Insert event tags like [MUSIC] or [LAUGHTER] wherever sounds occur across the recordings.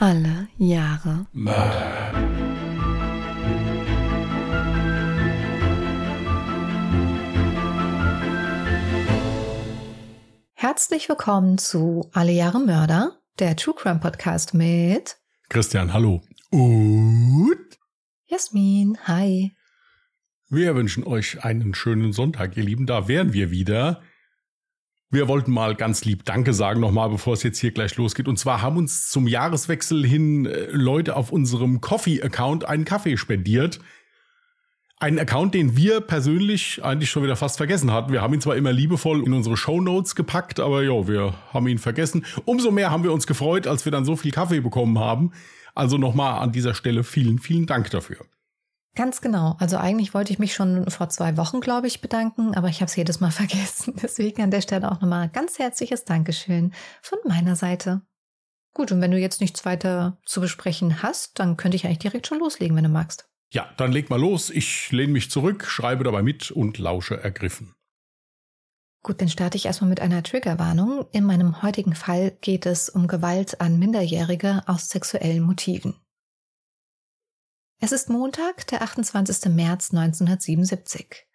Alle Jahre Mörder. Herzlich willkommen zu Alle Jahre Mörder, der True Crime Podcast mit Christian, hallo. Und Jasmin. Hi. wir wünschen euch einen schönen Sonntag, ihr Lieben. Da wären wir wieder. Wir wollten mal ganz lieb Danke sagen nochmal, bevor es jetzt hier gleich losgeht. Und zwar haben uns zum Jahreswechsel hin äh, Leute auf unserem Coffee-Account einen Kaffee spendiert. Einen Account, den wir persönlich eigentlich schon wieder fast vergessen hatten. Wir haben ihn zwar immer liebevoll in unsere Shownotes gepackt, aber ja, wir haben ihn vergessen. Umso mehr haben wir uns gefreut, als wir dann so viel Kaffee bekommen haben. Also nochmal an dieser Stelle vielen, vielen Dank dafür. Ganz genau. Also eigentlich wollte ich mich schon vor zwei Wochen, glaube ich, bedanken, aber ich habe es jedes Mal [LAUGHS] vergessen. Deswegen an der Stelle auch nochmal ganz herzliches Dankeschön von meiner Seite. Gut, und wenn du jetzt nichts weiter zu besprechen hast, dann könnte ich eigentlich direkt schon loslegen, wenn du magst. Ja, dann leg mal los. Ich lehne mich zurück, schreibe dabei mit und lausche ergriffen. Gut, dann starte ich erstmal mit einer Triggerwarnung. In meinem heutigen Fall geht es um Gewalt an Minderjährige aus sexuellen Motiven. Es ist Montag, der 28. März 1977.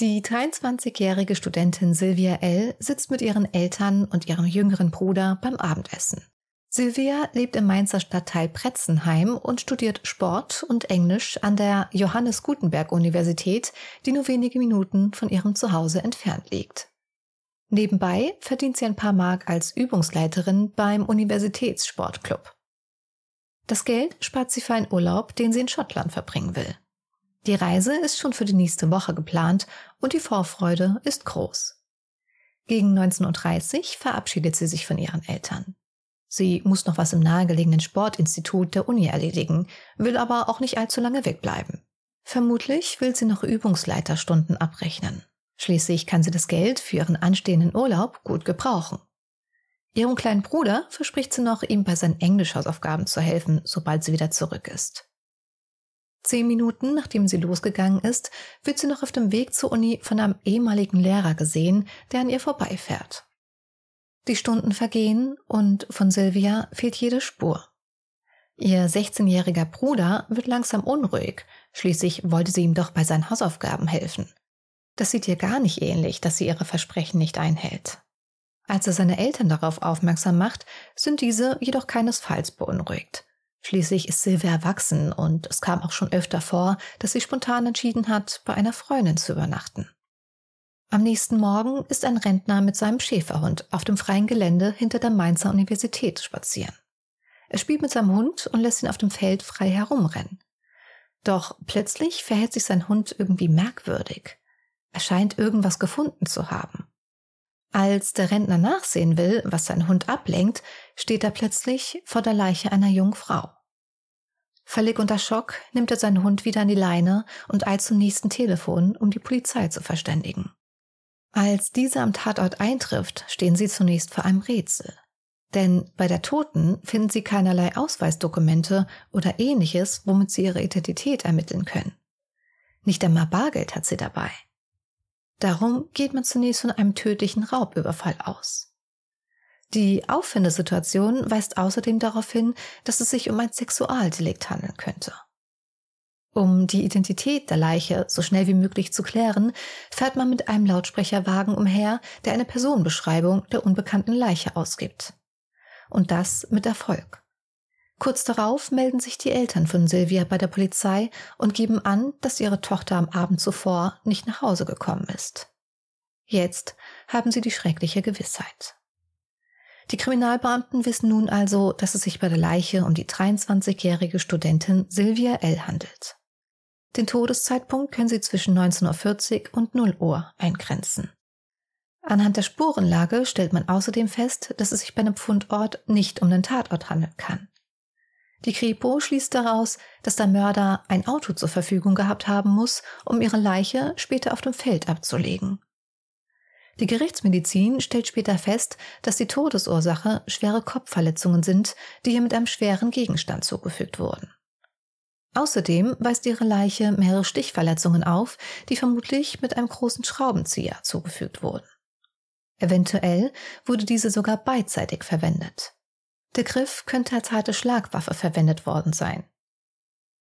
Die 23-jährige Studentin Sylvia L. sitzt mit ihren Eltern und ihrem jüngeren Bruder beim Abendessen. Sylvia lebt im Mainzer Stadtteil Pretzenheim und studiert Sport und Englisch an der Johannes Gutenberg Universität, die nur wenige Minuten von ihrem Zuhause entfernt liegt. Nebenbei verdient sie ein paar Mark als Übungsleiterin beim Universitätssportclub. Das Geld spart sie für einen Urlaub, den sie in Schottland verbringen will. Die Reise ist schon für die nächste Woche geplant und die Vorfreude ist groß. Gegen 19.30 Uhr verabschiedet sie sich von ihren Eltern. Sie muss noch was im nahegelegenen Sportinstitut der Uni erledigen, will aber auch nicht allzu lange wegbleiben. Vermutlich will sie noch Übungsleiterstunden abrechnen. Schließlich kann sie das Geld für ihren anstehenden Urlaub gut gebrauchen. Ihrem kleinen Bruder verspricht sie noch, ihm bei seinen Englischhausaufgaben zu helfen, sobald sie wieder zurück ist. Zehn Minuten nachdem sie losgegangen ist, wird sie noch auf dem Weg zur Uni von einem ehemaligen Lehrer gesehen, der an ihr vorbeifährt. Die Stunden vergehen und von Sylvia fehlt jede Spur. Ihr 16-jähriger Bruder wird langsam unruhig, schließlich wollte sie ihm doch bei seinen Hausaufgaben helfen. Das sieht ihr gar nicht ähnlich, dass sie ihre Versprechen nicht einhält. Als er seine Eltern darauf aufmerksam macht, sind diese jedoch keinesfalls beunruhigt. Schließlich ist Sylvia erwachsen und es kam auch schon öfter vor, dass sie spontan entschieden hat, bei einer Freundin zu übernachten. Am nächsten Morgen ist ein Rentner mit seinem Schäferhund auf dem freien Gelände hinter der Mainzer Universität spazieren. Er spielt mit seinem Hund und lässt ihn auf dem Feld frei herumrennen. Doch plötzlich verhält sich sein Hund irgendwie merkwürdig. Er scheint irgendwas gefunden zu haben. Als der Rentner nachsehen will, was sein Hund ablenkt, steht er plötzlich vor der Leiche einer jungen Frau. Völlig unter Schock nimmt er seinen Hund wieder an die Leine und eilt zum nächsten Telefon, um die Polizei zu verständigen. Als diese am Tatort eintrifft, stehen sie zunächst vor einem Rätsel. Denn bei der Toten finden sie keinerlei Ausweisdokumente oder ähnliches, womit sie ihre Identität ermitteln können. Nicht einmal Bargeld hat sie dabei. Darum geht man zunächst von einem tödlichen Raubüberfall aus. Die Auffindesituation weist außerdem darauf hin, dass es sich um ein Sexualdelikt handeln könnte. Um die Identität der Leiche so schnell wie möglich zu klären, fährt man mit einem Lautsprecherwagen umher, der eine Personenbeschreibung der unbekannten Leiche ausgibt. Und das mit Erfolg. Kurz darauf melden sich die Eltern von Sylvia bei der Polizei und geben an, dass ihre Tochter am Abend zuvor nicht nach Hause gekommen ist. Jetzt haben sie die schreckliche Gewissheit. Die Kriminalbeamten wissen nun also, dass es sich bei der Leiche um die 23-jährige Studentin Sylvia L. handelt. Den Todeszeitpunkt können Sie zwischen 19.40 Uhr und 0 Uhr eingrenzen. Anhand der Spurenlage stellt man außerdem fest, dass es sich bei einem Fundort nicht um den Tatort handeln kann. Die Kripo schließt daraus, dass der Mörder ein Auto zur Verfügung gehabt haben muss, um ihre Leiche später auf dem Feld abzulegen. Die Gerichtsmedizin stellt später fest, dass die Todesursache schwere Kopfverletzungen sind, die ihr mit einem schweren Gegenstand zugefügt wurden. Außerdem weist ihre Leiche mehrere Stichverletzungen auf, die vermutlich mit einem großen Schraubenzieher zugefügt wurden. Eventuell wurde diese sogar beidseitig verwendet. Der Griff könnte als harte Schlagwaffe verwendet worden sein.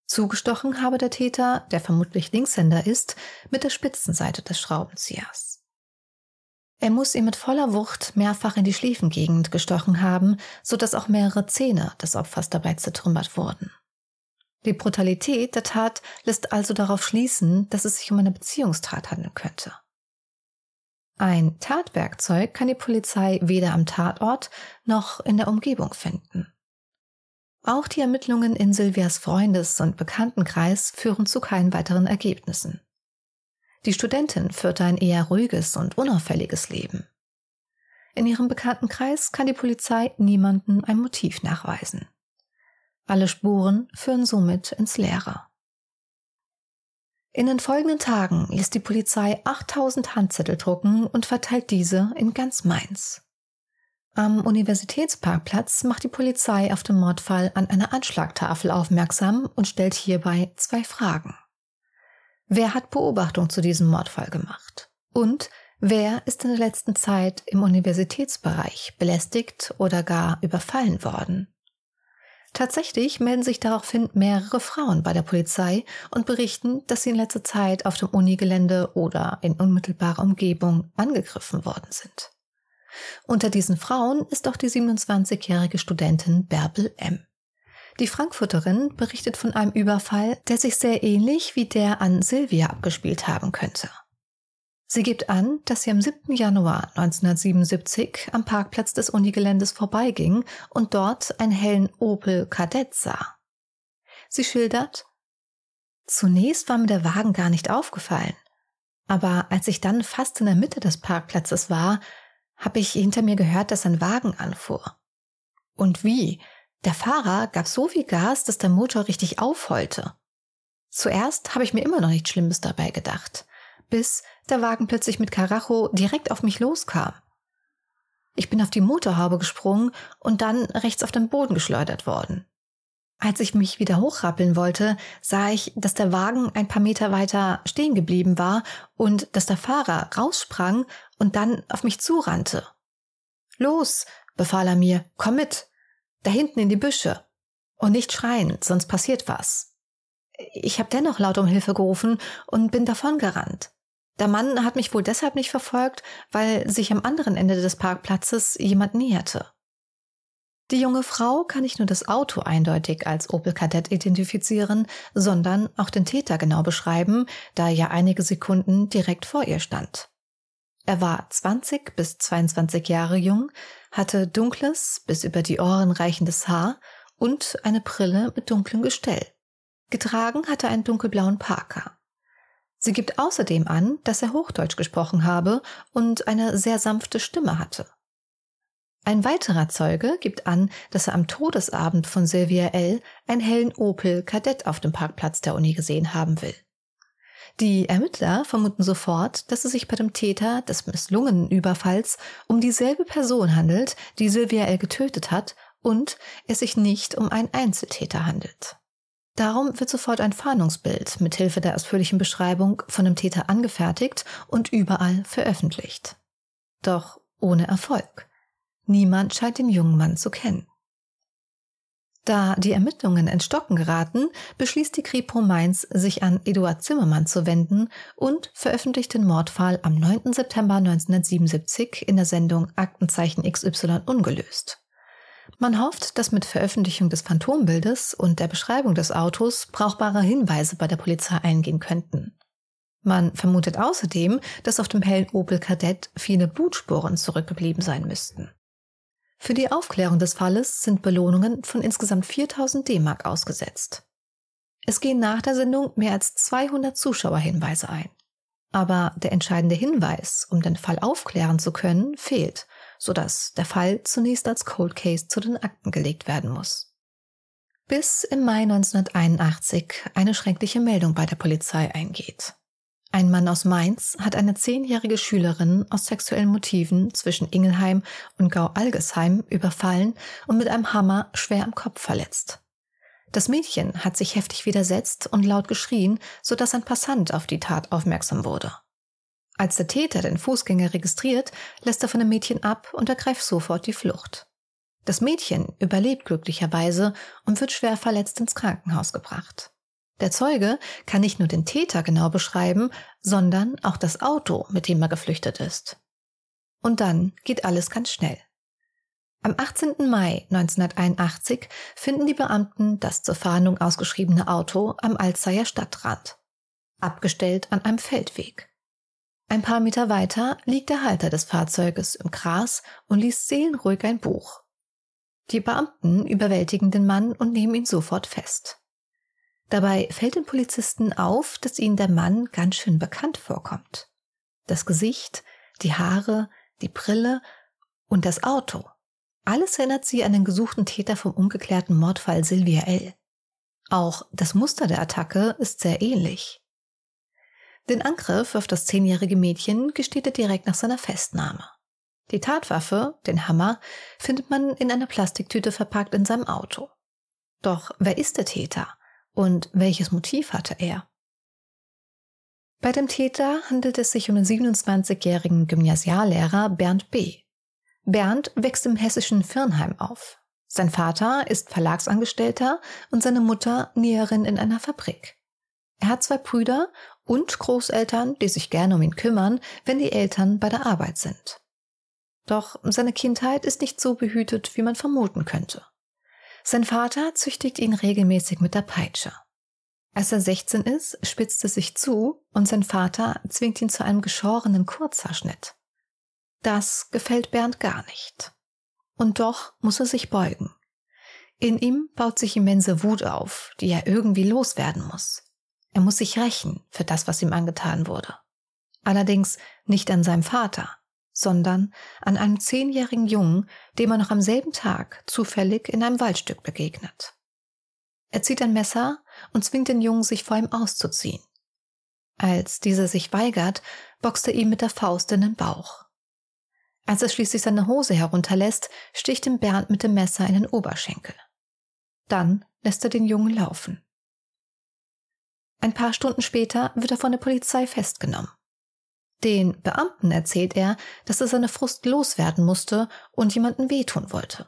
Zugestochen habe der Täter, der vermutlich Linkshänder ist, mit der Spitzenseite des Schraubenziehers. Er muss ihn mit voller Wucht mehrfach in die Schläfengegend gestochen haben, so dass auch mehrere Zähne des Opfers dabei zertrümmert wurden. Die Brutalität der Tat lässt also darauf schließen, dass es sich um eine Beziehungstat handeln könnte. Ein Tatwerkzeug kann die Polizei weder am Tatort noch in der Umgebung finden. Auch die Ermittlungen in Silvias Freundes- und Bekanntenkreis führen zu keinen weiteren Ergebnissen. Die Studentin führte ein eher ruhiges und unauffälliges Leben. In ihrem Bekanntenkreis kann die Polizei niemanden ein Motiv nachweisen. Alle Spuren führen somit ins Leere. In den folgenden Tagen ließ die Polizei 8000 Handzettel drucken und verteilt diese in ganz Mainz. Am Universitätsparkplatz macht die Polizei auf den Mordfall an einer Anschlagtafel aufmerksam und stellt hierbei zwei Fragen. Wer hat Beobachtung zu diesem Mordfall gemacht? Und wer ist in der letzten Zeit im Universitätsbereich belästigt oder gar überfallen worden? Tatsächlich melden sich daraufhin mehrere Frauen bei der Polizei und berichten, dass sie in letzter Zeit auf dem Unigelände oder in unmittelbarer Umgebung angegriffen worden sind. Unter diesen Frauen ist auch die 27-jährige Studentin Bärbel M. Die Frankfurterin berichtet von einem Überfall, der sich sehr ähnlich wie der an Silvia abgespielt haben könnte. Sie gibt an, dass sie am 7. Januar 1977 am Parkplatz des Unigeländes vorbeiging und dort einen hellen Opel Kadett sah. Sie schildert, Zunächst war mir der Wagen gar nicht aufgefallen, aber als ich dann fast in der Mitte des Parkplatzes war, habe ich hinter mir gehört, dass ein Wagen anfuhr. Und wie? Der Fahrer gab so viel Gas, dass der Motor richtig aufheulte. Zuerst habe ich mir immer noch nichts Schlimmes dabei gedacht bis der Wagen plötzlich mit Karacho direkt auf mich loskam. Ich bin auf die Motorhaube gesprungen und dann rechts auf den Boden geschleudert worden. Als ich mich wieder hochrappeln wollte, sah ich, dass der Wagen ein paar Meter weiter stehen geblieben war und dass der Fahrer raussprang und dann auf mich zurannte. Los, befahl er mir, komm mit, da hinten in die Büsche. Und nicht schreien, sonst passiert was. Ich habe dennoch laut um Hilfe gerufen und bin davongerannt. Der Mann hat mich wohl deshalb nicht verfolgt, weil sich am anderen Ende des Parkplatzes jemand näherte. Die junge Frau kann nicht nur das Auto eindeutig als Opel Kadett identifizieren, sondern auch den Täter genau beschreiben, da er ja einige Sekunden direkt vor ihr stand. Er war 20 bis 22 Jahre jung, hatte dunkles, bis über die Ohren reichendes Haar und eine Brille mit dunklem Gestell. Getragen hatte er einen dunkelblauen Parker. Sie gibt außerdem an, dass er Hochdeutsch gesprochen habe und eine sehr sanfte Stimme hatte. Ein weiterer Zeuge gibt an, dass er am Todesabend von Sylvia L. einen hellen Opel Kadett auf dem Parkplatz der Uni gesehen haben will. Die Ermittler vermuten sofort, dass es sich bei dem Täter des misslungenen Überfalls um dieselbe Person handelt, die Sylvia L. getötet hat und es sich nicht um einen Einzeltäter handelt. Darum wird sofort ein Fahndungsbild mit Hilfe der ausführlichen Beschreibung von dem Täter angefertigt und überall veröffentlicht. Doch ohne Erfolg. Niemand scheint den jungen Mann zu kennen. Da die Ermittlungen ins Stocken geraten, beschließt die Kripo Mainz, sich an Eduard Zimmermann zu wenden und veröffentlicht den Mordfall am 9. September 1977 in der Sendung Aktenzeichen XY ungelöst. Man hofft, dass mit Veröffentlichung des Phantombildes und der Beschreibung des Autos brauchbare Hinweise bei der Polizei eingehen könnten. Man vermutet außerdem, dass auf dem hellen Opel Kadett viele Blutspuren zurückgeblieben sein müssten. Für die Aufklärung des Falles sind Belohnungen von insgesamt 4000 D-Mark ausgesetzt. Es gehen nach der Sendung mehr als 200 Zuschauerhinweise ein. Aber der entscheidende Hinweis, um den Fall aufklären zu können, fehlt sodass der Fall zunächst als Cold Case zu den Akten gelegt werden muss. Bis im Mai 1981 eine schreckliche Meldung bei der Polizei eingeht. Ein Mann aus Mainz hat eine zehnjährige Schülerin aus sexuellen Motiven zwischen Ingelheim und Gau-Algesheim überfallen und mit einem Hammer schwer am Kopf verletzt. Das Mädchen hat sich heftig widersetzt und laut geschrien, sodass ein Passant auf die Tat aufmerksam wurde. Als der Täter den Fußgänger registriert, lässt er von dem Mädchen ab und ergreift sofort die Flucht. Das Mädchen überlebt glücklicherweise und wird schwer verletzt ins Krankenhaus gebracht. Der Zeuge kann nicht nur den Täter genau beschreiben, sondern auch das Auto, mit dem er geflüchtet ist. Und dann geht alles ganz schnell. Am 18. Mai 1981 finden die Beamten das zur Fahndung ausgeschriebene Auto am Alzeier Stadtrand, abgestellt an einem Feldweg. Ein paar Meter weiter liegt der Halter des Fahrzeuges im Gras und liest seelenruhig ein Buch. Die Beamten überwältigen den Mann und nehmen ihn sofort fest. Dabei fällt den Polizisten auf, dass ihnen der Mann ganz schön bekannt vorkommt. Das Gesicht, die Haare, die Brille und das Auto. Alles erinnert sie an den gesuchten Täter vom ungeklärten Mordfall Sylvia L. Auch das Muster der Attacke ist sehr ähnlich. Den Angriff auf das zehnjährige Mädchen gesteht er direkt nach seiner Festnahme. Die Tatwaffe, den Hammer, findet man in einer Plastiktüte verpackt in seinem Auto. Doch wer ist der Täter? Und welches Motiv hatte er? Bei dem Täter handelt es sich um den 27-jährigen Gymnasiallehrer Bernd B. Bernd wächst im hessischen Firnheim auf. Sein Vater ist Verlagsangestellter und seine Mutter Näherin in einer Fabrik. Er hat zwei Brüder und Großeltern, die sich gerne um ihn kümmern, wenn die Eltern bei der Arbeit sind. Doch seine Kindheit ist nicht so behütet, wie man vermuten könnte. Sein Vater züchtigt ihn regelmäßig mit der Peitsche. Als er 16 ist, spitzt es sich zu und sein Vater zwingt ihn zu einem geschorenen Kurzhaarschnitt. Das gefällt Bernd gar nicht. Und doch muss er sich beugen. In ihm baut sich immense Wut auf, die er irgendwie loswerden muss. Er muss sich rächen für das, was ihm angetan wurde. Allerdings nicht an seinem Vater, sondern an einem zehnjährigen Jungen, dem er noch am selben Tag zufällig in einem Waldstück begegnet. Er zieht ein Messer und zwingt den Jungen, sich vor ihm auszuziehen. Als dieser sich weigert, boxt er ihm mit der Faust in den Bauch. Als er schließlich seine Hose herunterlässt, sticht ihm Bernd mit dem Messer in den Oberschenkel. Dann lässt er den Jungen laufen. Ein paar Stunden später wird er von der Polizei festgenommen. Den Beamten erzählt er, dass er seine Frust loswerden musste und jemanden wehtun wollte.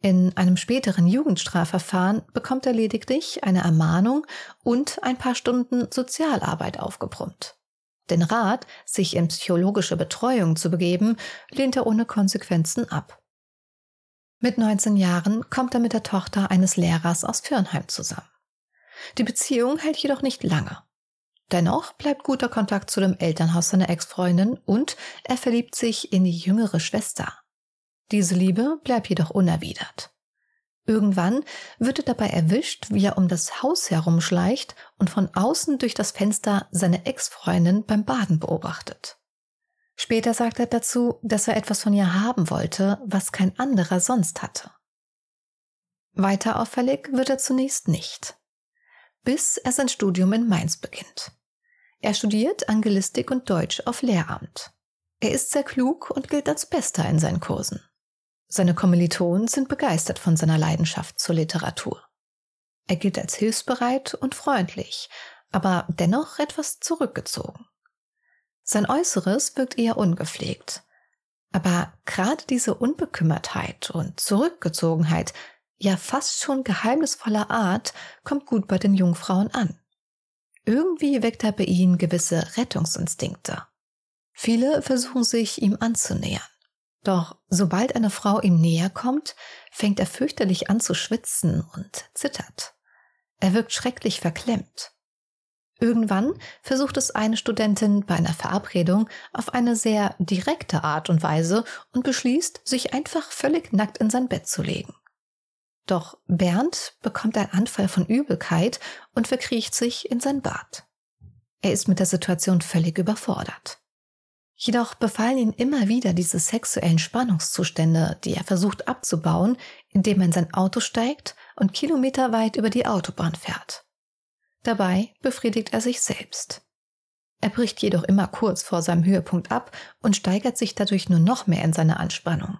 In einem späteren Jugendstrafverfahren bekommt er lediglich eine Ermahnung und ein paar Stunden Sozialarbeit aufgebrummt. Den Rat, sich in psychologische Betreuung zu begeben, lehnt er ohne Konsequenzen ab. Mit 19 Jahren kommt er mit der Tochter eines Lehrers aus Firnheim zusammen. Die Beziehung hält jedoch nicht lange. Dennoch bleibt guter Kontakt zu dem Elternhaus seiner Ex-Freundin und er verliebt sich in die jüngere Schwester. Diese Liebe bleibt jedoch unerwidert. Irgendwann wird er dabei erwischt, wie er um das Haus herumschleicht und von außen durch das Fenster seine Ex-Freundin beim Baden beobachtet. Später sagt er dazu, dass er etwas von ihr haben wollte, was kein anderer sonst hatte. Weiter auffällig wird er zunächst nicht, bis er sein Studium in Mainz beginnt. Er studiert Angelistik und Deutsch auf Lehramt. Er ist sehr klug und gilt als Bester in seinen Kursen. Seine Kommilitonen sind begeistert von seiner Leidenschaft zur Literatur. Er gilt als hilfsbereit und freundlich, aber dennoch etwas zurückgezogen. Sein Äußeres wirkt eher ungepflegt. Aber gerade diese Unbekümmertheit und Zurückgezogenheit, ja fast schon geheimnisvoller Art, kommt gut bei den Jungfrauen an. Irgendwie weckt er bei ihnen gewisse Rettungsinstinkte. Viele versuchen sich ihm anzunähern. Doch sobald eine Frau ihm näher kommt, fängt er fürchterlich an zu schwitzen und zittert. Er wirkt schrecklich verklemmt. Irgendwann versucht es eine Studentin bei einer Verabredung auf eine sehr direkte Art und Weise und beschließt, sich einfach völlig nackt in sein Bett zu legen. Doch Bernd bekommt einen Anfall von Übelkeit und verkriecht sich in sein Bad. Er ist mit der Situation völlig überfordert. Jedoch befallen ihn immer wieder diese sexuellen Spannungszustände, die er versucht abzubauen, indem er in sein Auto steigt und kilometerweit über die Autobahn fährt. Dabei befriedigt er sich selbst. Er bricht jedoch immer kurz vor seinem Höhepunkt ab und steigert sich dadurch nur noch mehr in seine Anspannung.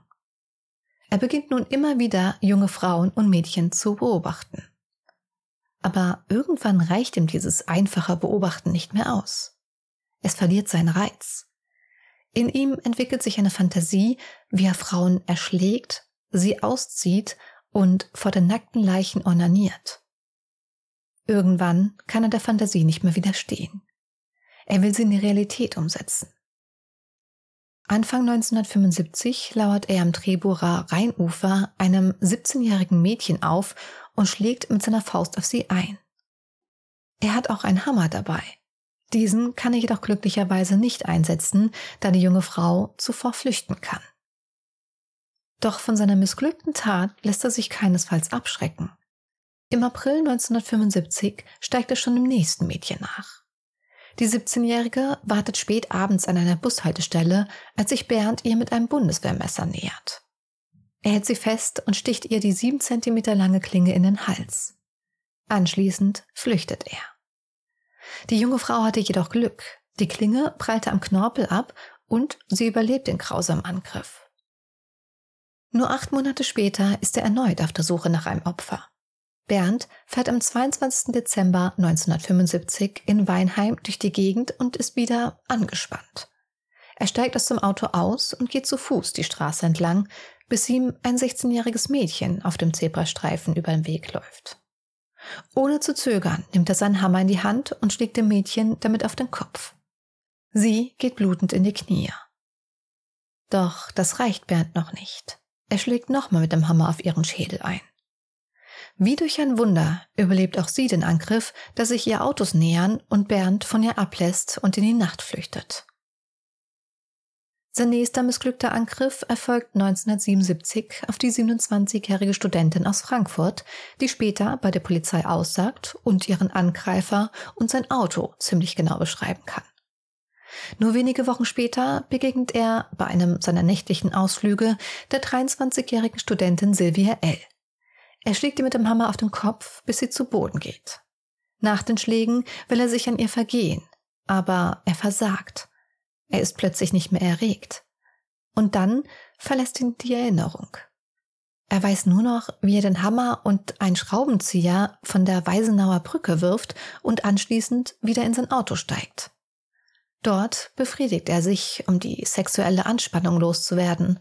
Er beginnt nun immer wieder junge Frauen und Mädchen zu beobachten. Aber irgendwann reicht ihm dieses einfache Beobachten nicht mehr aus. Es verliert seinen Reiz. In ihm entwickelt sich eine Fantasie, wie er Frauen erschlägt, sie auszieht und vor den nackten Leichen ornaniert. Irgendwann kann er der Fantasie nicht mehr widerstehen. Er will sie in die Realität umsetzen. Anfang 1975 lauert er am Treburer Rheinufer einem 17-jährigen Mädchen auf und schlägt mit seiner Faust auf sie ein. Er hat auch einen Hammer dabei. Diesen kann er jedoch glücklicherweise nicht einsetzen, da die junge Frau zuvor flüchten kann. Doch von seiner missglückten Tat lässt er sich keinesfalls abschrecken. Im April 1975 steigt er schon dem nächsten Mädchen nach. Die 17-Jährige wartet spät abends an einer Bushaltestelle, als sich Bernd ihr mit einem Bundeswehrmesser nähert. Er hält sie fest und sticht ihr die sieben Zentimeter lange Klinge in den Hals. Anschließend flüchtet er. Die junge Frau hatte jedoch Glück. Die Klinge prallte am Knorpel ab und sie überlebt den grausamen Angriff. Nur acht Monate später ist er erneut auf der Suche nach einem Opfer. Bernd fährt am 22. Dezember 1975 in Weinheim durch die Gegend und ist wieder angespannt. Er steigt aus dem Auto aus und geht zu Fuß die Straße entlang, bis ihm ein 16-jähriges Mädchen auf dem Zebrastreifen über den Weg läuft. Ohne zu zögern nimmt er seinen Hammer in die Hand und schlägt dem Mädchen damit auf den Kopf. Sie geht blutend in die Knie. Doch das reicht Bernd noch nicht. Er schlägt nochmal mit dem Hammer auf ihren Schädel ein. Wie durch ein Wunder überlebt auch sie den Angriff, dass sich ihr Autos nähern und Bernd von ihr ablässt und in die Nacht flüchtet. Sein nächster missglückter Angriff erfolgt 1977 auf die 27-jährige Studentin aus Frankfurt, die später bei der Polizei aussagt und ihren Angreifer und sein Auto ziemlich genau beschreiben kann. Nur wenige Wochen später begegnet er bei einem seiner nächtlichen Ausflüge der 23-jährigen Studentin Sylvia L. Er schlägt ihr mit dem Hammer auf den Kopf, bis sie zu Boden geht. Nach den Schlägen will er sich an ihr vergehen, aber er versagt. Er ist plötzlich nicht mehr erregt. Und dann verlässt ihn die Erinnerung. Er weiß nur noch, wie er den Hammer und einen Schraubenzieher von der Weisenauer Brücke wirft und anschließend wieder in sein Auto steigt. Dort befriedigt er sich, um die sexuelle Anspannung loszuwerden.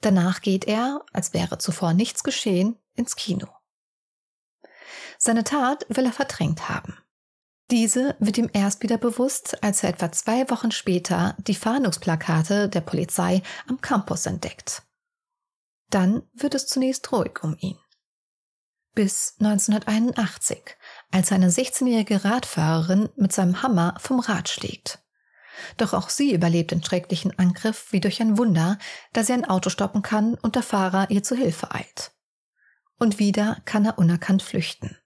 Danach geht er, als wäre zuvor nichts geschehen, ins Kino. Seine Tat will er verdrängt haben. Diese wird ihm erst wieder bewusst, als er etwa zwei Wochen später die Fahndungsplakate der Polizei am Campus entdeckt. Dann wird es zunächst ruhig um ihn. Bis 1981, als eine 16-jährige Radfahrerin mit seinem Hammer vom Rad schlägt. Doch auch sie überlebt den schrecklichen Angriff wie durch ein Wunder, da sie ein Auto stoppen kann und der Fahrer ihr zu Hilfe eilt. Und wieder kann er unerkannt flüchten.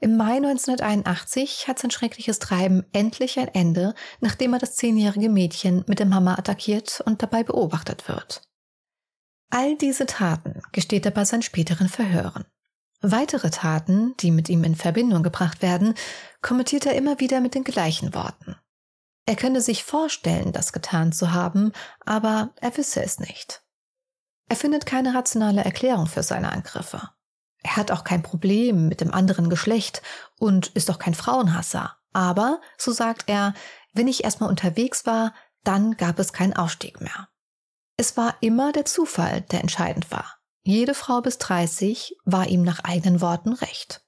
Im Mai 1981 hat sein schreckliches Treiben endlich ein Ende, nachdem er das zehnjährige Mädchen mit dem Hammer attackiert und dabei beobachtet wird. All diese Taten gesteht er bei seinen späteren Verhören. Weitere Taten, die mit ihm in Verbindung gebracht werden, kommentiert er immer wieder mit den gleichen Worten. Er könne sich vorstellen, das getan zu haben, aber er wisse es nicht. Er findet keine rationale Erklärung für seine Angriffe. Er hat auch kein Problem mit dem anderen Geschlecht und ist auch kein Frauenhasser. Aber, so sagt er, wenn ich erstmal unterwegs war, dann gab es keinen Ausstieg mehr. Es war immer der Zufall, der entscheidend war. Jede Frau bis 30 war ihm nach eigenen Worten recht.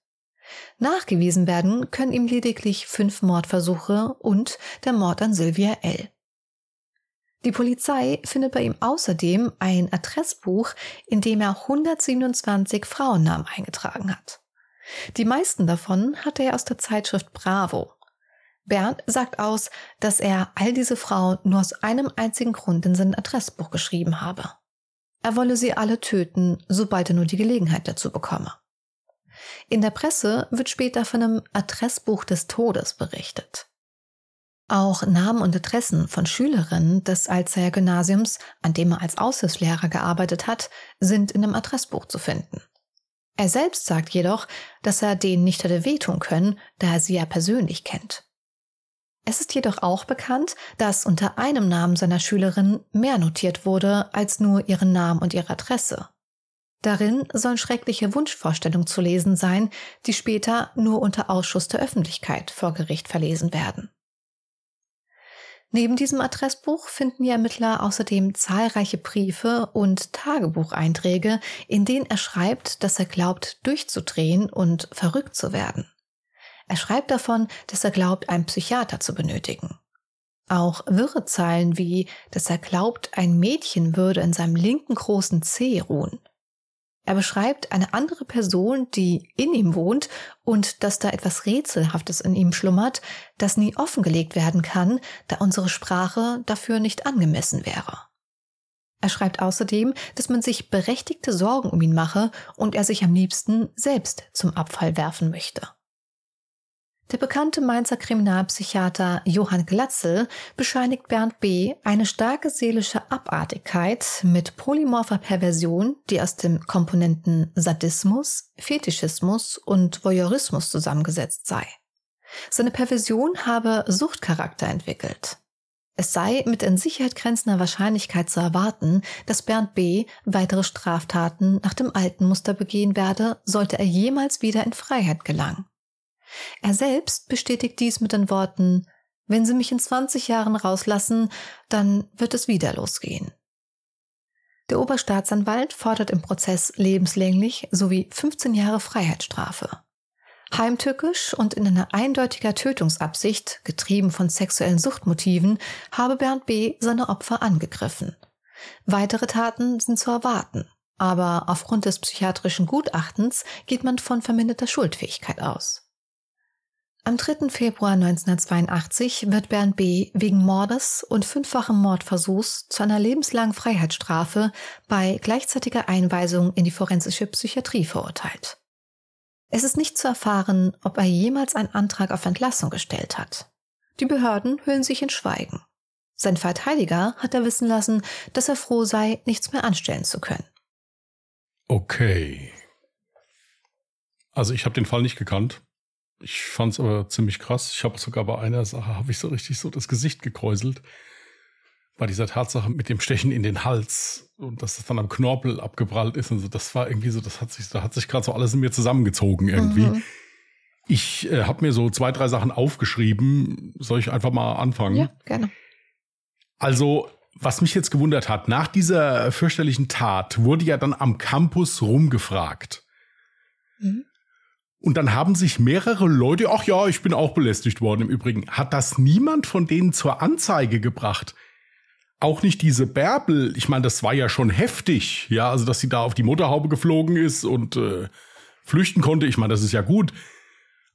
Nachgewiesen werden können ihm lediglich fünf Mordversuche und der Mord an Sylvia L. Die Polizei findet bei ihm außerdem ein Adressbuch, in dem er 127 Frauennamen eingetragen hat. Die meisten davon hatte er aus der Zeitschrift Bravo. Bernd sagt aus, dass er all diese Frauen nur aus einem einzigen Grund in sein Adressbuch geschrieben habe. Er wolle sie alle töten, sobald er nur die Gelegenheit dazu bekomme. In der Presse wird später von einem Adressbuch des Todes berichtet. Auch Namen und Adressen von Schülerinnen des Alzheimer Gymnasiums, an dem er als Aushilfslehrer gearbeitet hat, sind in einem Adressbuch zu finden. Er selbst sagt jedoch, dass er denen nicht hätte wehtun können, da er sie ja persönlich kennt. Es ist jedoch auch bekannt, dass unter einem Namen seiner Schülerin mehr notiert wurde als nur ihren Namen und ihre Adresse. Darin sollen schreckliche Wunschvorstellungen zu lesen sein, die später nur unter Ausschuss der Öffentlichkeit vor Gericht verlesen werden. Neben diesem Adressbuch finden die Ermittler außerdem zahlreiche Briefe und Tagebucheinträge, in denen er schreibt, dass er glaubt, durchzudrehen und verrückt zu werden. Er schreibt davon, dass er glaubt, einen Psychiater zu benötigen. Auch wirre Zeilen wie, dass er glaubt, ein Mädchen würde in seinem linken großen Zeh ruhen. Er beschreibt eine andere Person, die in ihm wohnt und dass da etwas Rätselhaftes in ihm schlummert, das nie offengelegt werden kann, da unsere Sprache dafür nicht angemessen wäre. Er schreibt außerdem, dass man sich berechtigte Sorgen um ihn mache und er sich am liebsten selbst zum Abfall werfen möchte. Der bekannte Mainzer Kriminalpsychiater Johann Glatzel bescheinigt Bernd B. eine starke seelische Abartigkeit mit polymorpher Perversion, die aus den Komponenten Sadismus, Fetischismus und Voyeurismus zusammengesetzt sei. Seine Perversion habe Suchtcharakter entwickelt. Es sei mit in Sicherheit grenzender Wahrscheinlichkeit zu erwarten, dass Bernd B. weitere Straftaten nach dem alten Muster begehen werde, sollte er jemals wieder in Freiheit gelangen. Er selbst bestätigt dies mit den Worten, wenn Sie mich in 20 Jahren rauslassen, dann wird es wieder losgehen. Der Oberstaatsanwalt fordert im Prozess lebenslänglich sowie 15 Jahre Freiheitsstrafe. Heimtückisch und in einer eindeutiger Tötungsabsicht, getrieben von sexuellen Suchtmotiven, habe Bernd B. seine Opfer angegriffen. Weitere Taten sind zu erwarten, aber aufgrund des psychiatrischen Gutachtens geht man von verminderter Schuldfähigkeit aus. Am 3. Februar 1982 wird Bernd B. wegen Mordes und fünffachen Mordversuchs zu einer lebenslangen Freiheitsstrafe bei gleichzeitiger Einweisung in die forensische Psychiatrie verurteilt. Es ist nicht zu erfahren, ob er jemals einen Antrag auf Entlassung gestellt hat. Die Behörden hüllen sich in Schweigen. Sein Verteidiger hat er wissen lassen, dass er froh sei, nichts mehr anstellen zu können. Okay. Also ich habe den Fall nicht gekannt. Ich fand es aber ziemlich krass. Ich habe sogar bei einer Sache, habe ich so richtig so das Gesicht gekräuselt. Bei dieser Tatsache mit dem Stechen in den Hals und dass das dann am Knorpel abgeprallt ist und so, das war irgendwie so, das hat sich, da hat sich gerade so alles in mir zusammengezogen irgendwie. Mhm. Ich äh, habe mir so zwei, drei Sachen aufgeschrieben. Soll ich einfach mal anfangen? Ja, gerne. Also, was mich jetzt gewundert hat, nach dieser fürchterlichen Tat wurde ja dann am Campus rumgefragt. Mhm. Und dann haben sich mehrere Leute, ach ja, ich bin auch belästigt worden im Übrigen, hat das niemand von denen zur Anzeige gebracht. Auch nicht diese Bärbel, ich meine, das war ja schon heftig, ja, also dass sie da auf die Motorhaube geflogen ist und äh, flüchten konnte, ich meine, das ist ja gut.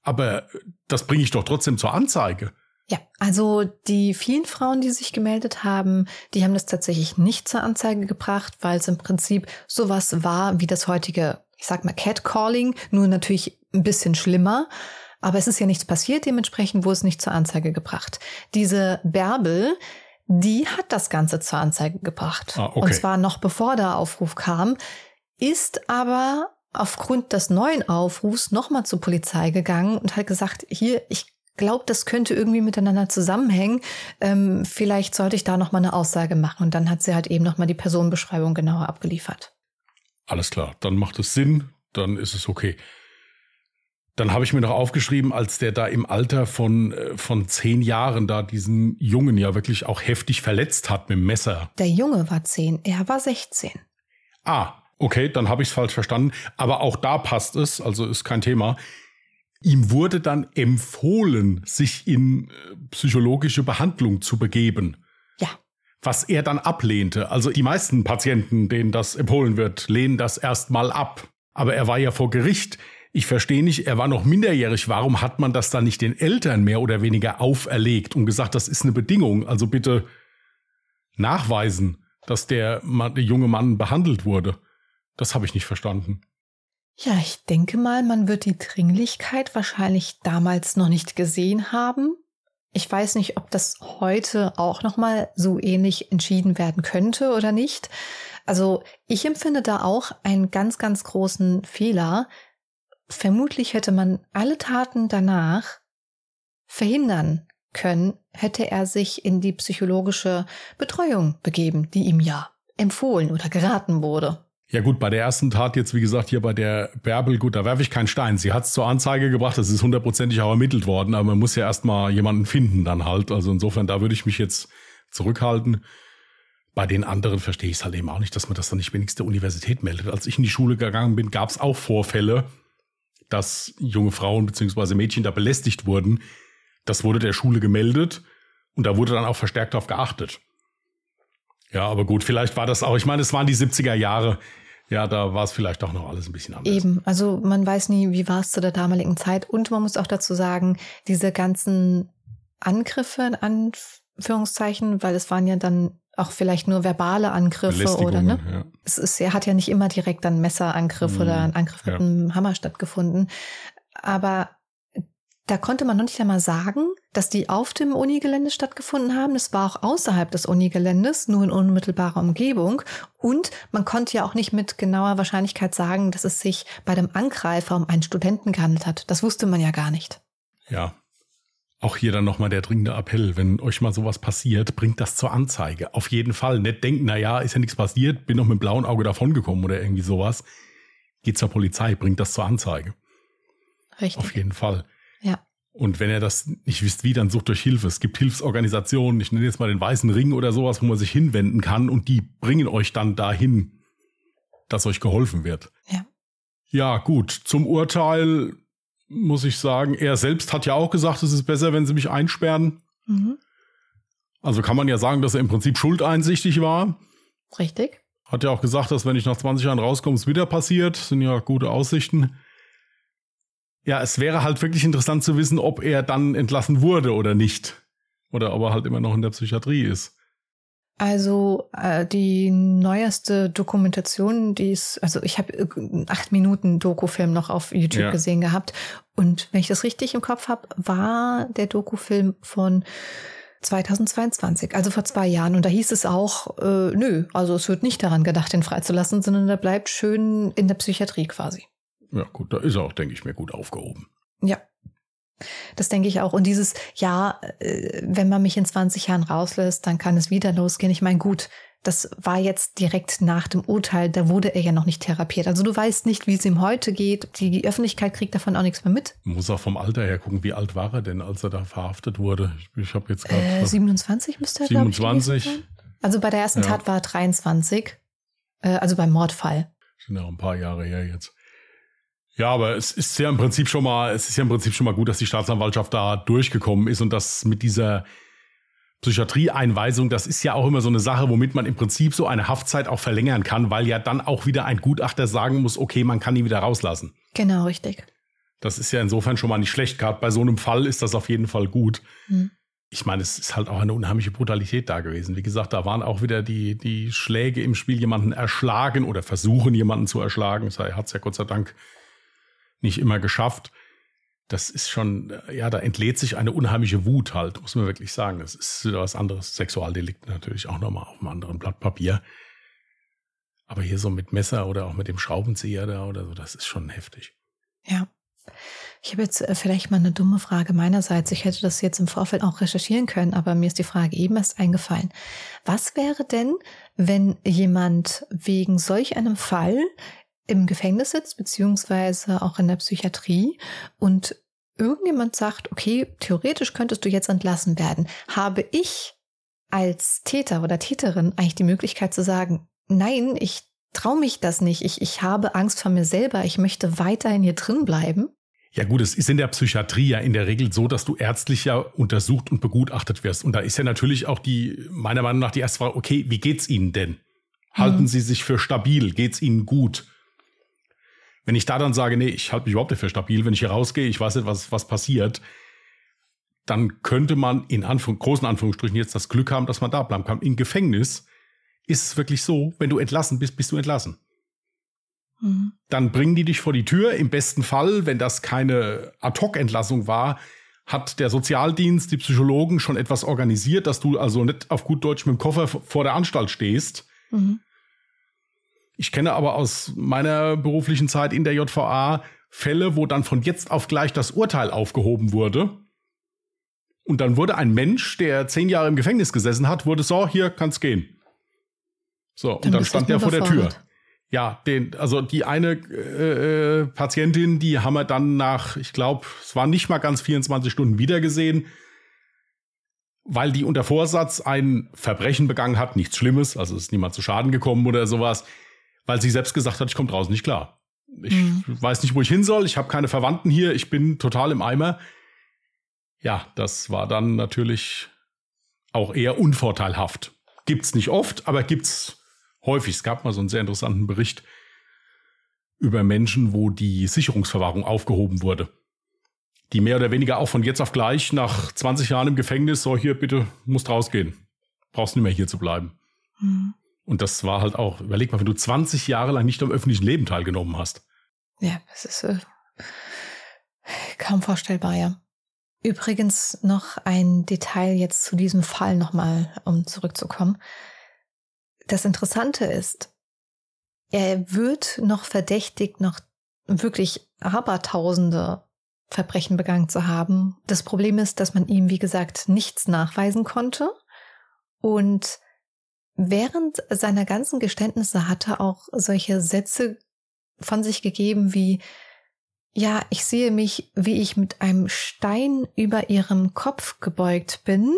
Aber das bringe ich doch trotzdem zur Anzeige. Ja, also die vielen Frauen, die sich gemeldet haben, die haben das tatsächlich nicht zur Anzeige gebracht, weil es im Prinzip sowas war wie das heutige, ich sag mal, Catcalling, nur natürlich ein bisschen schlimmer. Aber es ist ja nichts passiert, dementsprechend wurde es nicht zur Anzeige gebracht. Diese Bärbel, die hat das Ganze zur Anzeige gebracht. Ah, okay. Und zwar noch bevor der Aufruf kam, ist aber aufgrund des neuen Aufrufs nochmal zur Polizei gegangen und hat gesagt, hier, ich glaube, das könnte irgendwie miteinander zusammenhängen. Ähm, vielleicht sollte ich da nochmal eine Aussage machen. Und dann hat sie halt eben nochmal die Personenbeschreibung genauer abgeliefert. Alles klar, dann macht es Sinn, dann ist es okay. Dann habe ich mir noch aufgeschrieben, als der da im Alter von, äh, von zehn Jahren da diesen Jungen ja wirklich auch heftig verletzt hat mit dem Messer. Der Junge war zehn, er war 16. Ah, okay, dann habe ich es falsch verstanden. Aber auch da passt es, also ist kein Thema. Ihm wurde dann empfohlen, sich in äh, psychologische Behandlung zu begeben. Was er dann ablehnte. Also die meisten Patienten, denen das empfohlen wird, lehnen das erstmal ab. Aber er war ja vor Gericht ich verstehe nicht, er war noch minderjährig. Warum hat man das dann nicht den Eltern mehr oder weniger auferlegt und gesagt, das ist eine Bedingung? Also bitte nachweisen, dass der, der junge Mann behandelt wurde. Das habe ich nicht verstanden. Ja, ich denke mal, man wird die Dringlichkeit wahrscheinlich damals noch nicht gesehen haben. Ich weiß nicht, ob das heute auch noch mal so ähnlich entschieden werden könnte oder nicht. Also, ich empfinde da auch einen ganz, ganz großen Fehler, Vermutlich hätte man alle Taten danach verhindern können, hätte er sich in die psychologische Betreuung begeben, die ihm ja empfohlen oder geraten wurde. Ja gut, bei der ersten Tat jetzt, wie gesagt, hier bei der Bärbel, gut, da werfe ich keinen Stein. Sie hat es zur Anzeige gebracht, das ist hundertprozentig auch ermittelt worden, aber man muss ja erstmal jemanden finden dann halt. Also insofern, da würde ich mich jetzt zurückhalten. Bei den anderen verstehe ich es halt eben auch nicht, dass man das dann nicht wenigstens der Universität meldet. Als ich in die Schule gegangen bin, gab es auch Vorfälle, dass junge Frauen bzw. Mädchen da belästigt wurden. Das wurde der Schule gemeldet und da wurde dann auch verstärkt darauf geachtet. Ja, aber gut, vielleicht war das auch, ich meine, es waren die 70er Jahre. Ja, da war es vielleicht auch noch alles ein bisschen anders. Eben, also man weiß nie, wie war es zu der damaligen Zeit. Und man muss auch dazu sagen, diese ganzen Angriffe in Anführungszeichen, weil es waren ja dann auch vielleicht nur verbale Angriffe oder ne? Ja. Es ist, er hat ja nicht immer direkt dann Messerangriff mhm. oder ein Angriff mit einem Hammer stattgefunden. Aber da konnte man noch nicht einmal sagen, dass die auf dem Unigelände stattgefunden haben. Es war auch außerhalb des Unigeländes, nur in unmittelbarer Umgebung. Und man konnte ja auch nicht mit genauer Wahrscheinlichkeit sagen, dass es sich bei dem Angreifer um einen Studenten gehandelt hat. Das wusste man ja gar nicht. Ja. Auch hier dann nochmal der dringende Appell, wenn euch mal sowas passiert, bringt das zur Anzeige. Auf jeden Fall. Nicht denken, na ja, ist ja nichts passiert, bin noch mit dem blauen Auge davongekommen oder irgendwie sowas. Geht zur Polizei, bringt das zur Anzeige. Richtig. Auf jeden Fall. Ja. Und wenn ihr das nicht wisst, wie, dann sucht euch Hilfe. Es gibt Hilfsorganisationen, ich nenne jetzt mal den Weißen Ring oder sowas, wo man sich hinwenden kann und die bringen euch dann dahin, dass euch geholfen wird. Ja. Ja, gut. Zum Urteil muss ich sagen, er selbst hat ja auch gesagt, es ist besser, wenn sie mich einsperren. Mhm. Also kann man ja sagen, dass er im Prinzip schuldeinsichtig war. Richtig. Hat ja auch gesagt, dass wenn ich nach 20 Jahren rauskomme, es wieder passiert. Das sind ja gute Aussichten ja, es wäre halt wirklich interessant zu wissen, ob er dann entlassen wurde oder nicht. Oder ob er halt immer noch in der Psychiatrie ist. Also äh, die neueste Dokumentation, die ist, also ich habe äh, acht Minuten Dokufilm noch auf YouTube ja. gesehen gehabt. Und wenn ich das richtig im Kopf habe, war der Dokufilm von 2022, also vor zwei Jahren. Und da hieß es auch, äh, nö, also es wird nicht daran gedacht, ihn freizulassen, sondern er bleibt schön in der Psychiatrie quasi. Ja, gut, da ist er auch, denke ich mir, gut aufgehoben. Ja. Das denke ich auch. Und dieses, ja, äh, wenn man mich in 20 Jahren rauslässt, dann kann es wieder losgehen. Ich meine, gut, das war jetzt direkt nach dem Urteil, da wurde er ja noch nicht therapiert. Also du weißt nicht, wie es ihm heute geht. Die Öffentlichkeit kriegt davon auch nichts mehr mit. Man muss auch vom Alter her gucken, wie alt war er denn, als er da verhaftet wurde? Ich, ich habe jetzt gerade. Äh, 27 müsste er, 27. Ich, also bei der ersten ja. Tat war er 23. Äh, also beim Mordfall. Sind ja ein paar Jahre her jetzt. Ja, aber es ist ja im Prinzip schon mal, es ist ja im Prinzip schon mal gut, dass die Staatsanwaltschaft da durchgekommen ist und das mit dieser Psychiatrieeinweisung, das ist ja auch immer so eine Sache, womit man im Prinzip so eine Haftzeit auch verlängern kann, weil ja dann auch wieder ein Gutachter sagen muss, okay, man kann ihn wieder rauslassen. Genau, richtig. Das ist ja insofern schon mal nicht schlecht. Gerade bei so einem Fall ist das auf jeden Fall gut. Hm. Ich meine, es ist halt auch eine unheimliche Brutalität da gewesen. Wie gesagt, da waren auch wieder die, die Schläge im Spiel, jemanden erschlagen oder versuchen, jemanden zu erschlagen. Er hat es ja Gott sei Dank nicht immer geschafft. Das ist schon, ja, da entlädt sich eine unheimliche Wut halt, muss man wirklich sagen. Das ist was anderes. Sexualdelikt natürlich auch nochmal auf einem anderen Blatt Papier. Aber hier so mit Messer oder auch mit dem Schraubenzieher da oder so, das ist schon heftig. Ja. Ich habe jetzt äh, vielleicht mal eine dumme Frage meinerseits. Ich hätte das jetzt im Vorfeld auch recherchieren können, aber mir ist die Frage eben erst eingefallen. Was wäre denn, wenn jemand wegen solch einem Fall im Gefängnis sitzt, beziehungsweise auch in der Psychiatrie und irgendjemand sagt, okay, theoretisch könntest du jetzt entlassen werden, habe ich als Täter oder Täterin eigentlich die Möglichkeit zu sagen, nein, ich traue mich das nicht, ich, ich habe Angst vor mir selber, ich möchte weiterhin hier drin bleiben? Ja gut, es ist in der Psychiatrie ja in der Regel so, dass du ärztlich ja untersucht und begutachtet wirst. Und da ist ja natürlich auch die, meiner Meinung nach, die erste Frage, okay, wie geht's Ihnen denn? Halten mhm. Sie sich für stabil? Geht's Ihnen gut? Wenn ich da dann sage, nee, ich halte mich überhaupt nicht für stabil, wenn ich hier rausgehe, ich weiß nicht, was, was passiert, dann könnte man in Anführung, großen Anführungsstrichen jetzt das Glück haben, dass man da bleiben kann. Im Gefängnis ist es wirklich so, wenn du entlassen bist, bist du entlassen. Mhm. Dann bringen die dich vor die Tür. Im besten Fall, wenn das keine Ad-Hoc-Entlassung war, hat der Sozialdienst, die Psychologen schon etwas organisiert, dass du also nicht auf gut Deutsch mit dem Koffer vor der Anstalt stehst, mhm. Ich kenne aber aus meiner beruflichen Zeit in der JVA Fälle, wo dann von jetzt auf gleich das Urteil aufgehoben wurde. Und dann wurde ein Mensch, der zehn Jahre im Gefängnis gesessen hat, wurde so, hier kann's gehen. So, dann und dann stand der vor der Tür. ja, den, also die eine äh, äh Patientin, die haben wir dann nach, ich glaube, es war nicht mal ganz 24 Stunden wiedergesehen, weil die unter Vorsatz ein Verbrechen begangen hat, nichts Schlimmes, also ist niemand zu Schaden gekommen oder sowas, weil sie selbst gesagt hat, ich komme draußen nicht klar. Ich mhm. weiß nicht, wo ich hin soll, ich habe keine Verwandten hier, ich bin total im Eimer. Ja, das war dann natürlich auch eher unvorteilhaft. Gibt's nicht oft, aber gibt's häufig. Es gab mal so einen sehr interessanten Bericht über Menschen, wo die Sicherungsverwahrung aufgehoben wurde. Die mehr oder weniger auch von jetzt auf gleich nach 20 Jahren im Gefängnis, so hier bitte, musst rausgehen. Brauchst nicht mehr hier zu bleiben. Mhm. Und das war halt auch, überleg mal, wenn du 20 Jahre lang nicht am öffentlichen Leben teilgenommen hast. Ja, das ist äh, kaum vorstellbar, ja. Übrigens noch ein Detail jetzt zu diesem Fall nochmal, um zurückzukommen das Interessante ist, er wird noch verdächtigt, noch wirklich abertausende Verbrechen begangen zu haben. Das Problem ist, dass man ihm, wie gesagt, nichts nachweisen konnte. Und während seiner ganzen Geständnisse hat er auch solche Sätze von sich gegeben wie, ja, ich sehe mich, wie ich mit einem Stein über ihrem Kopf gebeugt bin,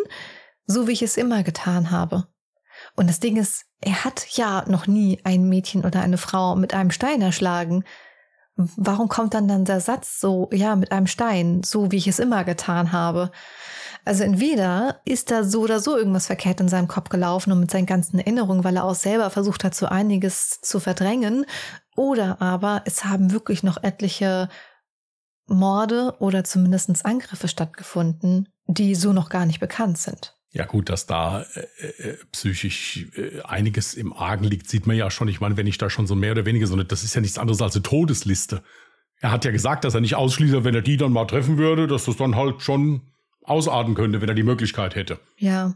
so wie ich es immer getan habe. Und das Ding ist, er hat ja noch nie ein Mädchen oder eine Frau mit einem Stein erschlagen. Warum kommt dann dann der Satz so, ja, mit einem Stein, so wie ich es immer getan habe? Also entweder ist da so oder so irgendwas verkehrt in seinem Kopf gelaufen und mit seinen ganzen Erinnerungen, weil er auch selber versucht hat, so einiges zu verdrängen, oder aber es haben wirklich noch etliche Morde oder zumindest Angriffe stattgefunden, die so noch gar nicht bekannt sind. Ja gut, dass da äh, äh, psychisch äh, einiges im Argen liegt, sieht man ja schon. Ich meine, wenn ich da schon so mehr oder weniger so eine, das ist ja nichts anderes als eine Todesliste. Er hat ja gesagt, dass er nicht ausschließt, wenn er die dann mal treffen würde, dass das dann halt schon ausarten könnte, wenn er die Möglichkeit hätte. Ja.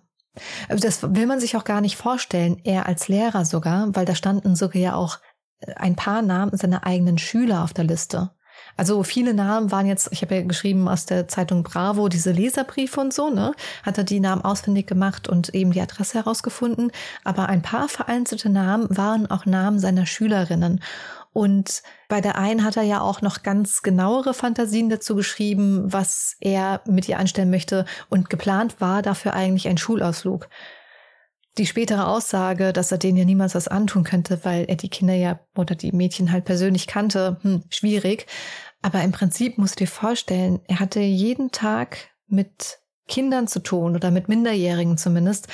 Das will man sich auch gar nicht vorstellen. Er als Lehrer sogar, weil da standen sogar ja auch äh, ein paar Namen seiner eigenen Schüler auf der Liste. Also viele Namen waren jetzt, ich habe ja geschrieben aus der Zeitung Bravo, diese Leserbriefe und so, ne? Hat er die Namen ausfindig gemacht und eben die Adresse herausgefunden. Aber ein paar vereinzelte Namen waren auch Namen seiner Schülerinnen. Und bei der einen hat er ja auch noch ganz genauere Fantasien dazu geschrieben, was er mit ihr anstellen möchte. Und geplant war dafür eigentlich ein Schulausflug. Die spätere Aussage, dass er denen ja niemals was antun könnte, weil er die Kinder ja oder die Mädchen halt persönlich kannte, hm, schwierig. Aber im Prinzip musst du dir vorstellen, er hatte jeden Tag mit Kindern zu tun oder mit Minderjährigen zumindest.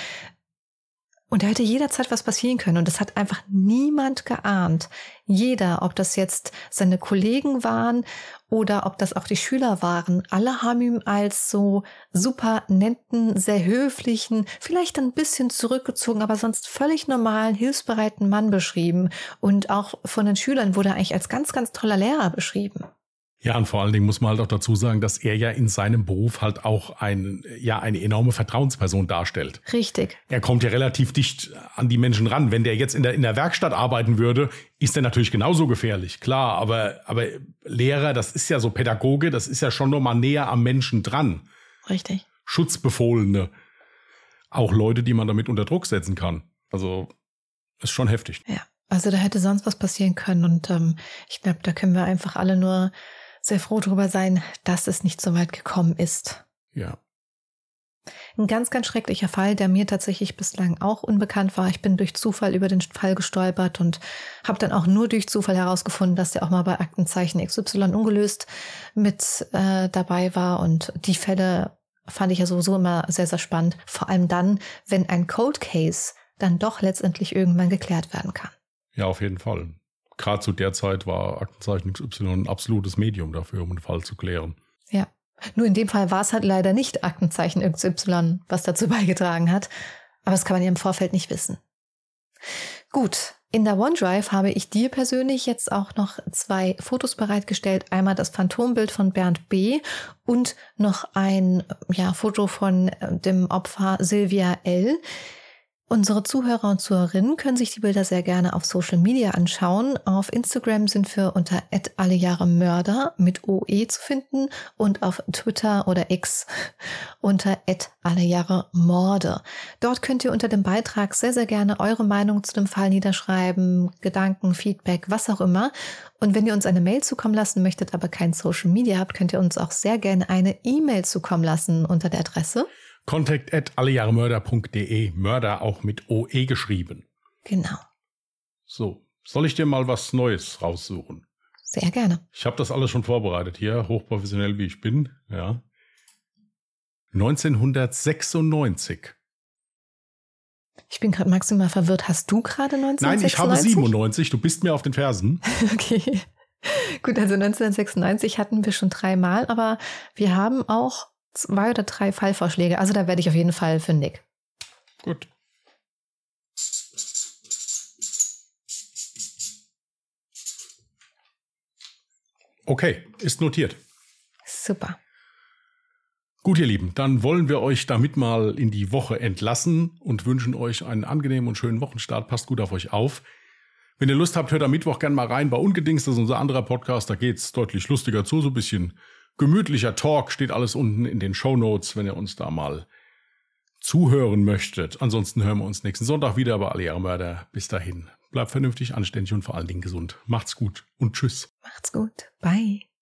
Und da hätte jederzeit was passieren können. Und das hat einfach niemand geahnt. Jeder, ob das jetzt seine Kollegen waren oder ob das auch die Schüler waren, alle haben ihn als so super netten, sehr höflichen, vielleicht ein bisschen zurückgezogen, aber sonst völlig normalen, hilfsbereiten Mann beschrieben. Und auch von den Schülern wurde er eigentlich als ganz, ganz toller Lehrer beschrieben. Ja, und vor allen Dingen muss man halt auch dazu sagen, dass er ja in seinem Beruf halt auch ein, ja, eine enorme Vertrauensperson darstellt. Richtig. Er kommt ja relativ dicht an die Menschen ran. Wenn der jetzt in der, in der Werkstatt arbeiten würde, ist er natürlich genauso gefährlich. Klar, aber, aber Lehrer, das ist ja so Pädagoge, das ist ja schon nochmal näher am Menschen dran. Richtig. Schutzbefohlene. Auch Leute, die man damit unter Druck setzen kann. Also, ist schon heftig. Ja. Also da hätte sonst was passieren können und ähm, ich glaube, da können wir einfach alle nur sehr froh darüber sein, dass es nicht so weit gekommen ist. Ja. Ein ganz, ganz schrecklicher Fall, der mir tatsächlich bislang auch unbekannt war. Ich bin durch Zufall über den Fall gestolpert und habe dann auch nur durch Zufall herausgefunden, dass der auch mal bei Aktenzeichen XY ungelöst mit äh, dabei war. Und die Fälle fand ich ja sowieso immer sehr, sehr spannend. Vor allem dann, wenn ein Cold Case dann doch letztendlich irgendwann geklärt werden kann. Ja, auf jeden Fall gerade zu der Zeit war Aktenzeichen XY ein absolutes Medium dafür, um den Fall zu klären. Ja. Nur in dem Fall war es halt leider nicht Aktenzeichen XY, was dazu [LAUGHS] beigetragen hat. Aber das kann man ja im Vorfeld nicht wissen. Gut, in der OneDrive habe ich dir persönlich jetzt auch noch zwei Fotos bereitgestellt. Einmal das Phantombild von Bernd B. und noch ein ja, Foto von äh, dem Opfer Sylvia L. Unsere Zuhörer und Zuhörerinnen können sich die Bilder sehr gerne auf Social Media anschauen. Auf Instagram sind wir unter alle Jahre Mörder mit OE zu finden und auf Twitter oder X unter alle Jahre Morde. Dort könnt ihr unter dem Beitrag sehr, sehr gerne eure Meinung zu dem Fall niederschreiben, Gedanken, Feedback, was auch immer. Und wenn ihr uns eine Mail zukommen lassen möchtet, aber kein Social Media habt, könnt ihr uns auch sehr gerne eine E-Mail zukommen lassen unter der Adresse Contact at allejahremörder.de. Mörder auch mit OE geschrieben. Genau. So, soll ich dir mal was Neues raussuchen? Sehr gerne. Ich habe das alles schon vorbereitet hier, hochprofessionell wie ich bin. Ja. 1996. Ich bin gerade maximal verwirrt. Hast du gerade 1996? Nein, ich habe 97. Du bist mir auf den Fersen. [LAUGHS] okay. Gut, also 1996 hatten wir schon dreimal, aber wir haben auch zwei oder drei Fallvorschläge. Also da werde ich auf jeden Fall fündig. Gut. Okay, ist notiert. Super. Gut, ihr Lieben, dann wollen wir euch damit mal in die Woche entlassen und wünschen euch einen angenehmen und schönen Wochenstart. Passt gut auf euch auf. Wenn ihr Lust habt, hört am Mittwoch gerne mal rein bei Ungedings. Das ist unser anderer Podcast. Da geht es deutlich lustiger zu, so ein bisschen gemütlicher Talk, steht alles unten in den Show Notes, wenn ihr uns da mal zuhören möchtet. Ansonsten hören wir uns nächsten Sonntag wieder bei Alle Jahre Mörder. Bis dahin. Bleibt vernünftig, anständig und vor allen Dingen gesund. Macht's gut und tschüss. Macht's gut. Bye.